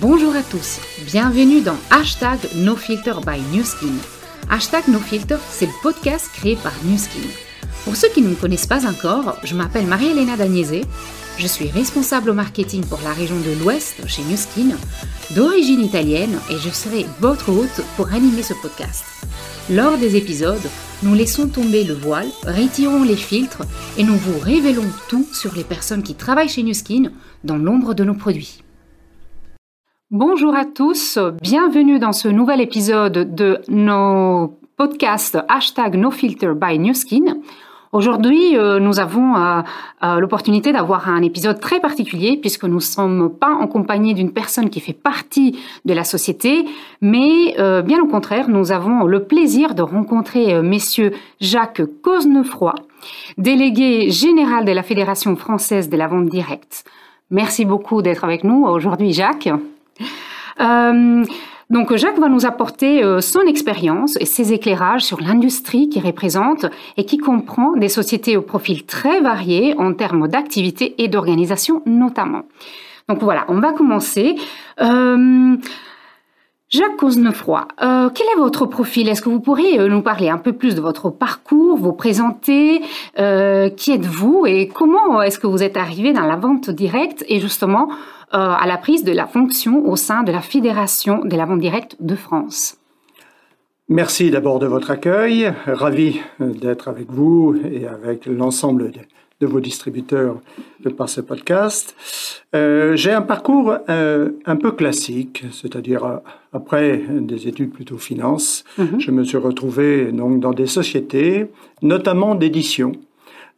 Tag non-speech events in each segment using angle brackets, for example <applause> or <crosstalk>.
Bonjour à tous, bienvenue dans Hashtag NoFilter by Newskin. Hashtag NoFilter, c'est le podcast créé par Newskin. Pour ceux qui ne me connaissent pas encore, je m'appelle Marie-Hélène Dagnese, je suis responsable au marketing pour la région de l'Ouest chez Newskin, d'origine italienne et je serai votre hôte pour animer ce podcast. Lors des épisodes, nous laissons tomber le voile, retirons les filtres et nous vous révélons tout sur les personnes qui travaillent chez Newskin dans l'ombre de nos produits. Bonjour à tous, bienvenue dans ce nouvel épisode de nos podcasts hashtag NoFilter by Newskin. Aujourd'hui, euh, nous avons euh, euh, l'opportunité d'avoir un épisode très particulier puisque nous ne sommes pas en compagnie d'une personne qui fait partie de la société, mais bien au contraire, nous avons le plaisir de rencontrer messieurs Jacques Cosnefroy, délégué général de la Fédération française de la vente directe. Merci beaucoup d'être avec nous aujourd'hui, Jacques. Donc Jacques va nous apporter euh, son expérience et ses éclairages sur l'industrie qu'il représente et qui comprend des sociétés au profil très varié en termes d'activité et d'organisation notamment. Donc voilà, on va commencer. Euh, Jacques Cosnefroy, euh, quel est votre profil? Est-ce que vous pourriez euh, nous parler un peu plus de votre parcours, vous présenter? Qui êtes-vous et comment est-ce que vous êtes arrivé dans la vente directe et justement euh, à la prise de la fonction au sein de la Fédération de la vente directe de France? Merci d'abord de votre accueil. Ravi euh, d'être avec vous et avec l'ensemble de, vos distributeurs par ce podcast. Euh, j'ai un parcours un peu classique, c'est-à-dire après des études plutôt finance, mhm. je me suis retrouvé donc dans des sociétés, notamment d'édition,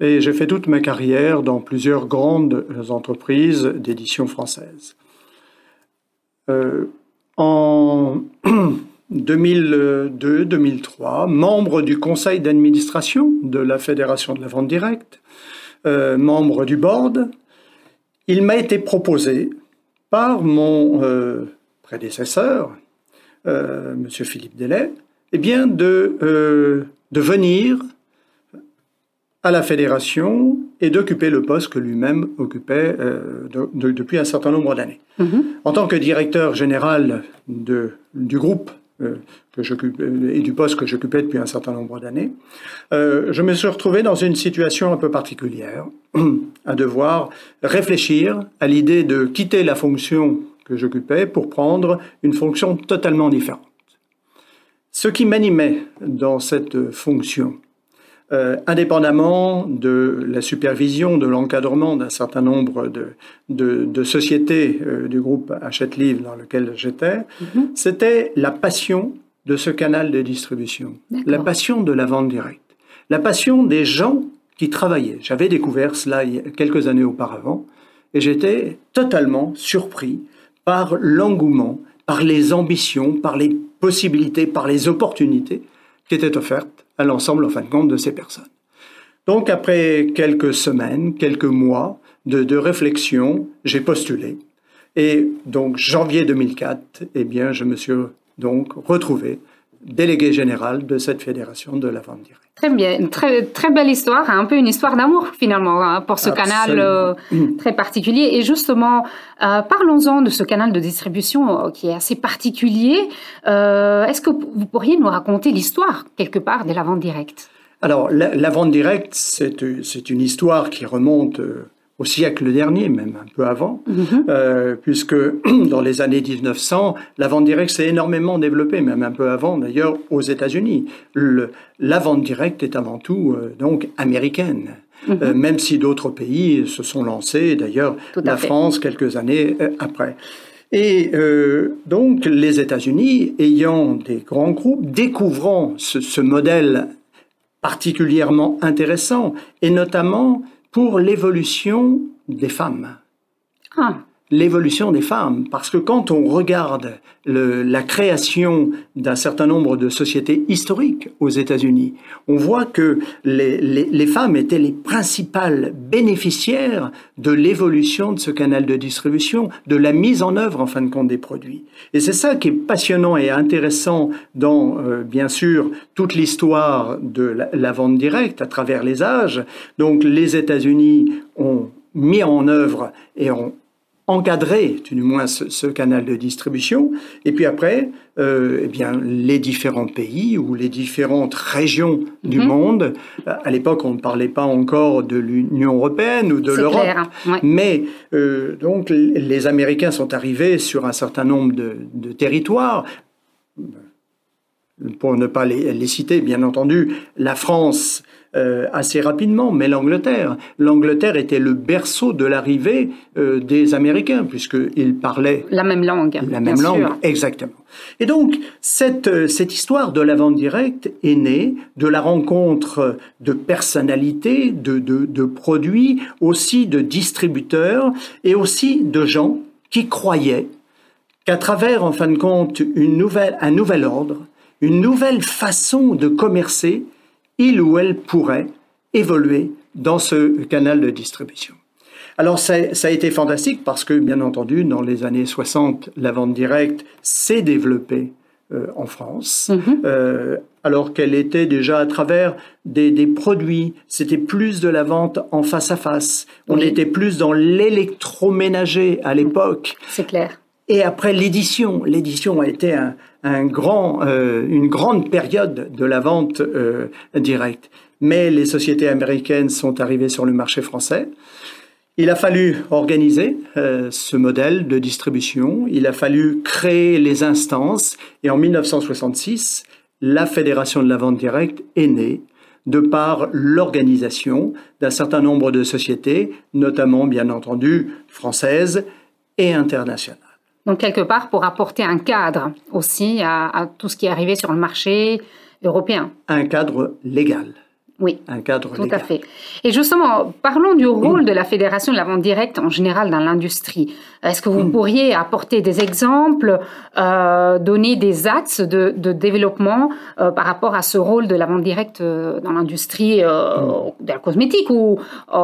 et j'ai fait toute ma carrière dans plusieurs grandes entreprises d'édition française. Euh, en <clears throat> 2002-2003, membre du conseil d'administration de la Fédération de la vente directe, euh, membre du board, il m'a été proposé par mon euh, prédécesseur, M. Philippe Delay, eh bien de, de venir à la fédération et d'occuper le poste que lui-même occupait euh, depuis un certain nombre d'années. Mm-hmm. En tant que directeur général de, du groupe euh, que euh, et du poste que j'occupais depuis un certain nombre d'années, je me suis retrouvé dans une situation un peu particulière, <clears throat> à devoir réfléchir à l'idée de quitter la fonction que j'occupais pour prendre une fonction totalement différente. Ce qui m'animait dans cette fonction, euh, indépendamment de la supervision, de l'encadrement d'un certain nombre de, de, sociétés euh, du groupe Hachette Livre dans lequel j'étais, mhm. c'était la passion de ce canal de distribution, la passion de la vente directe, la passion des gens qui travaillaient. J'avais découvert cela il y a quelques années auparavant et j'étais totalement surpris par l'engouement, par les ambitions, par les possibilités, par les opportunités qui étaient offertes à l'ensemble, en fin de compte, de ces personnes. Donc, après quelques semaines, quelques mois de, réflexion, j'ai postulé. Et donc, janvier 2004, eh bien, je me suis donc retrouvé délégué général de cette fédération de la vente directe. Très bien, très, très belle histoire, hein. un peu une histoire d'amour finalement hein, pour ce canal euh, très particulier. Et justement, euh, parlons-en de ce canal de distribution euh, qui est assez particulier. Est-ce que vous pourriez nous raconter l'histoire quelque part de la vente directe Alors, la, la vente directe, c'est une histoire qui remonte au siècle dernier, même un peu avant, mhm. euh, puisque <clears throat> dans les années 1900, la vente directe s'est énormément développée, même un peu avant d'ailleurs aux États-Unis. La vente directe est avant tout euh, donc américaine. Mhm. Euh, même si d'autres pays se sont lancés, d'ailleurs la France quelques années après. Et donc les États-Unis, ayant des grands groupes, découvrant ce, ce modèle particulièrement intéressant, et notamment pour l'évolution des femmes. Ah. L'évolution des femmes, parce que quand on regarde la création d'un certain nombre de sociétés historiques aux États-Unis, on voit que les, femmes étaient les principales bénéficiaires de l'évolution de ce canal de distribution, de la mise en œuvre en fin de compte des produits. Et c'est ça qui est passionnant et intéressant dans, euh, bien sûr, toute l'histoire de la, la vente directe à travers les âges. Donc les États-Unis ont mis en œuvre et ont encadrer, du moins, ce, canal de distribution. Et puis après, euh, eh bien, les différents pays ou les différentes régions du mhm. monde. À l'époque, on ne parlait pas encore de l'Union européenne ou de l'Europe. Mais euh, donc, les Américains sont arrivés sur un certain nombre de, de territoires pour ne pas les, citer, bien entendu, la France euh, assez rapidement, mais l'Angleterre. L'Angleterre était le berceau de l'arrivée euh, des Américains, puisqu'ils parlaient la même langue. La même langue, exactement. Et donc, cette, euh, cette histoire de la vente directe est née de la rencontre de personnalités, de, de, de produits, aussi de distributeurs, et aussi de gens qui croyaient qu'à travers, en fin de compte, une nouvelle, un nouvel ordre, une nouvelle façon de commercer, il ou elle pourrait évoluer dans ce canal de distribution. Alors ça, a été fantastique parce que, bien entendu, dans les années 60, la vente directe s'est développée euh, en France, mhm. euh, alors qu'elle était déjà à travers des, produits, c'était plus de la vente en face à face, on était plus dans l'électroménager à l'époque. C'est clair. Et après l'édition, l'édition a été un, grand, euh, une grande période de la vente euh, directe. Mais les sociétés américaines sont arrivées sur le marché français. Il a fallu organiser euh, ce modèle de distribution. Il a fallu créer les instances. Et en 1966, la Fédération de la vente directe est née de par l'organisation d'un certain nombre de sociétés, notamment bien entendu françaises et internationales. Donc quelque part pour apporter un cadre aussi à, tout ce qui est arrivé sur le marché européen. Un cadre légal. Oui, un cadre tout à fait. Et justement, parlons du rôle de la Fédération de la vente directe en général dans l'industrie. Est-ce que vous mm. pourriez apporter des exemples, euh, donner des axes de, développement euh, par rapport à ce rôle de la vente directe euh, dans l'industrie mm. de la cosmétique où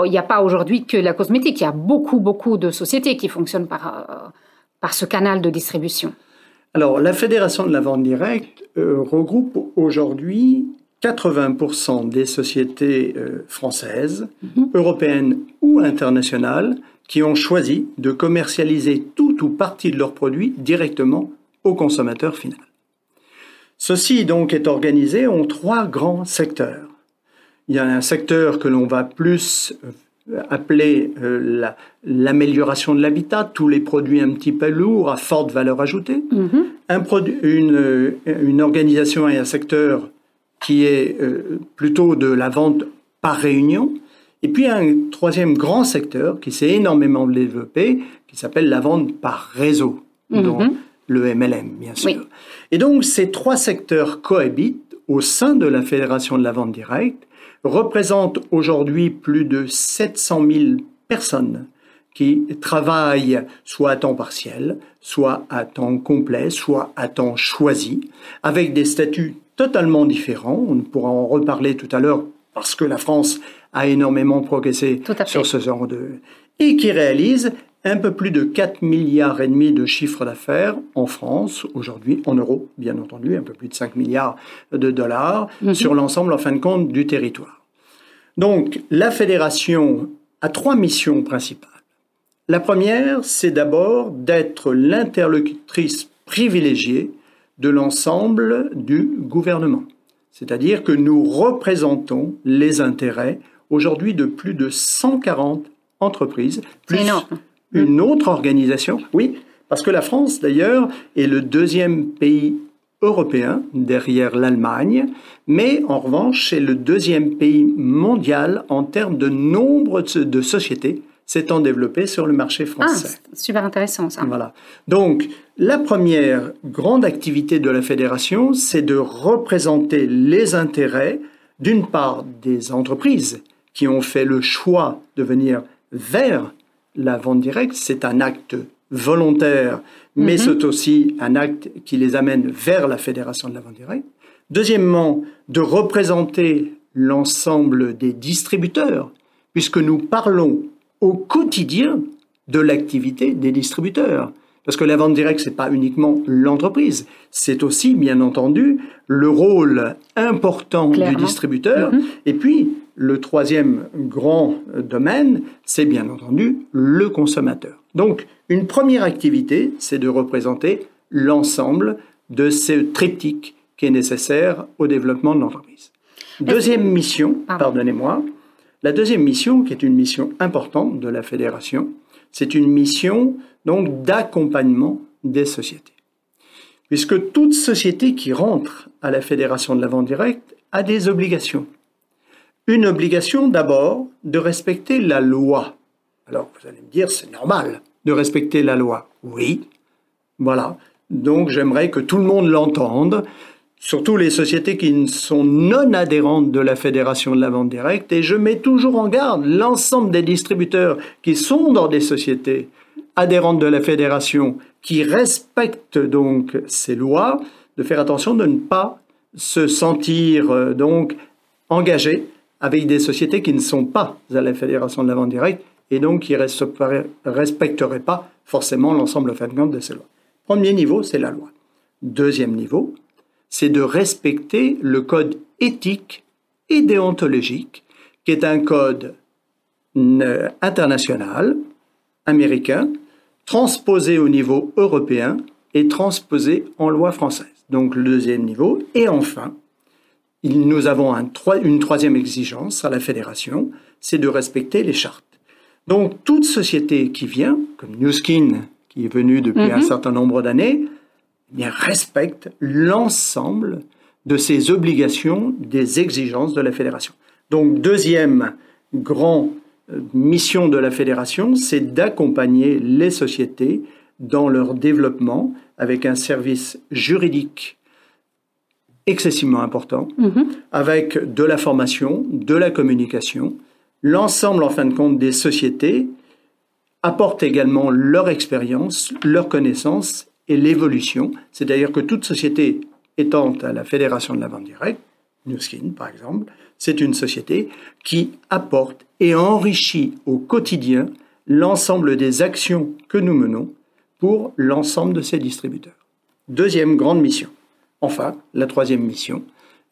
il n'y a pas aujourd'hui que la cosmétique, il y a beaucoup, beaucoup de sociétés qui fonctionnent par par ce canal de distribution Alors, la Fédération de la vente directe euh, regroupe aujourd'hui 80% des sociétés euh, françaises, mhm. européennes ou internationales qui ont choisi de commercialiser tout ou partie de leurs produits directement au consommateur final. Ceci donc est organisé en trois grands secteurs. Il y a un secteur que l'on va plus appelé euh, l'amélioration de l'habitat, tous les produits un petit peu lourds à forte valeur ajoutée, mhm. un une, euh, une, organisation et un secteur qui est euh, plutôt de la vente par réunion, et puis un troisième grand secteur qui s'est énormément développé, qui s'appelle la vente par réseau, mhm. le MLM bien sûr. Et donc ces trois secteurs cohabitent au sein de la Fédération de la vente directe représente aujourd'hui plus de 700 000 personnes qui travaillent soit à temps partiel, soit à temps complet, soit à temps choisi, avec des statuts totalement différents. On pourra en reparler tout à l'heure parce que la France a énormément progressé sur ce genre de... et qui réalisent un peu plus de 4 milliards et demi de chiffre d'affaires en France aujourd'hui, en euros bien entendu, un peu plus de 5 milliards de dollars mhm. sur l'ensemble en fin de compte du territoire. Donc la fédération a trois missions principales. La première, c'est d'abord d'être l'interlocutrice privilégiée de l'ensemble du gouvernement. C'est-à-dire que nous représentons les intérêts aujourd'hui de plus de 140 entreprises, plus une mm. autre organisation. Oui, parce que la France, d'ailleurs, est le deuxième pays européen derrière l'Allemagne, mais en revanche, c'est le deuxième pays mondial en termes de nombre de sociétés s'étant développées sur le marché français. Ah, super intéressant ça. Voilà. Donc, la première grande activité de la fédération, c'est de représenter les intérêts, d'une part, des entreprises qui ont fait le choix de venir vers la vente directe, c'est un acte volontaire, mais mhm. c'est aussi un acte qui les amène vers la fédération de la vente directe. Deuxièmement, de représenter l'ensemble des distributeurs, puisque nous parlons au quotidien de l'activité des distributeurs. Parce que la vente directe, c'est pas uniquement l'entreprise, c'est aussi, bien entendu, le rôle important du distributeur. Mhm. Et puis, le troisième grand domaine, c'est bien entendu le consommateur. Donc, une première activité, c'est de représenter l'ensemble de ce triptyque qui est nécessaire au développement de l'entreprise. Deuxième mission, pardonnez-moi, la deuxième mission, qui est une mission importante de la fédération, c'est une mission donc d'accompagnement des sociétés. Puisque toute société qui rentre à la fédération de la vente directe a des obligations. Une obligation d'abord de respecter la loi. Alors vous allez me dire, c'est normal de respecter la loi. Oui, voilà. Donc j'aimerais que tout le monde l'entende, surtout les sociétés qui sont non adhérentes de la Fédération de la vente directe, et je mets toujours en garde l'ensemble des distributeurs qui sont dans des sociétés adhérentes de la Fédération, qui respectent donc ces lois, de faire attention de ne pas se sentir euh, donc engagés avec des sociétés qui ne sont pas à la Fédération de la vente directe et donc qui ne respecteraient pas forcément l'ensemble de ces lois. Premier niveau, c'est la loi. Deuxième niveau, c'est de respecter le code éthique et déontologique, qui est un code euh, international, américain, transposé au niveau européen et transposé en loi française. Donc le deuxième niveau. Et enfin, nous avons une troisième exigence à la fédération, c'est de respecter les chartes. Donc toute société qui vient, comme Newskin qui est venu depuis un mhm. certain nombre d'années, eh respecte l'ensemble de ses obligations, des exigences de la fédération. Donc, deuxième grande euh, mission de la fédération, c'est d'accompagner les sociétés dans leur développement avec un service juridique excessivement important, mhm. avec de la formation, de la communication, l'ensemble en fin de compte des sociétés apportent également leur expérience, leur connaissance et l'évolution. C'est-à-dire que toute société étant à la Fédération de la vente directe, Newskin par exemple, c'est une société qui apporte et enrichit au quotidien l'ensemble des actions que nous menons pour l'ensemble de ses distributeurs. Deuxième grande mission. Enfin, la troisième mission,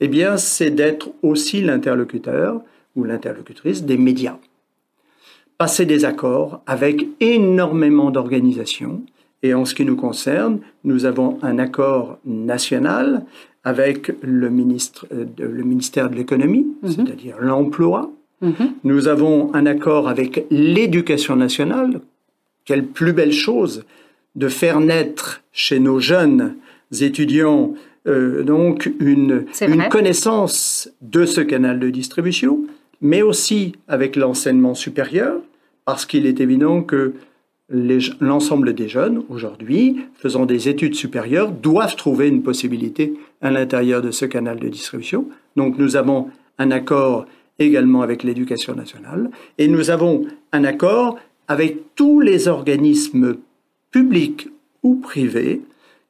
eh bien, c'est d'être aussi l'interlocuteur ou l'interlocutrice des médias passer des accords avec énormément d'organisations. Et en ce qui nous concerne, nous avons un accord national avec le, ministre, euh, le ministère de l'économie, mhm. c'est-à-dire l'emploi. Mhm. Nous avons un accord avec l'éducation nationale. Quelle plus belle chose de faire naître chez nos jeunes étudiants euh, donc une, une connaissance de ce canal de distribution, mais aussi avec l'enseignement supérieur, parce qu'il est évident que l'ensemble des jeunes, aujourd'hui, faisant des études supérieures, doivent trouver une possibilité à l'intérieur de ce canal de distribution. Donc nous avons un accord également avec l'éducation nationale et nous avons un accord avec tous les organismes publics ou privés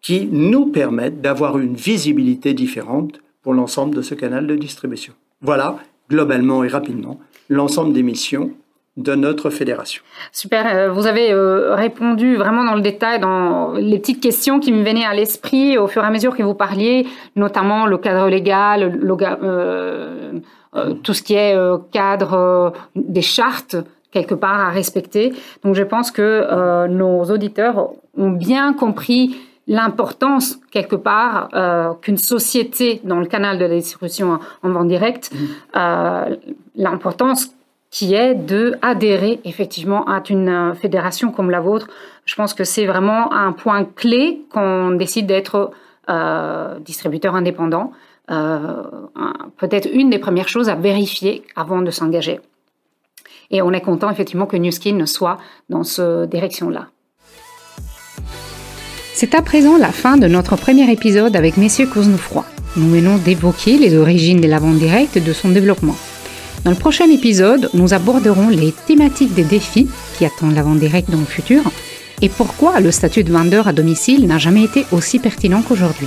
qui nous permettent d'avoir une visibilité différente pour l'ensemble de ce canal de distribution. Voilà, globalement et rapidement, l'ensemble des missions de notre fédération. Super, euh, vous avez euh, répondu vraiment dans le détail dans les petites questions qui me venaient à l'esprit au fur et à mesure que vous parliez, notamment le cadre légal, euh, tout ce qui est cadre des chartes quelque part à respecter. Donc je pense que nos auditeurs ont bien compris l'importance quelque part qu'une société dans le canal de la distribution en, vente directe, mmh. l'importance qui est de adhérer effectivement à une euh, fédération comme la vôtre. Je pense que c'est vraiment un point clé quand on décide d'être euh, distributeur indépendant. Euh, Peut-être une des premières choses à vérifier avant de s'engager. Et on est content effectivement que Newskin soit dans cette direction-là. C'est à présent la fin de notre premier épisode avec Messieurs Cousnoufroy. Nous venons d'évoquer les origines de la vente directe et de son développement. Dans le prochain épisode, nous aborderons les thématiques des défis qui attendent la vente directe dans le futur et pourquoi le statut de vendeur à domicile n'a jamais été aussi pertinent qu'aujourd'hui.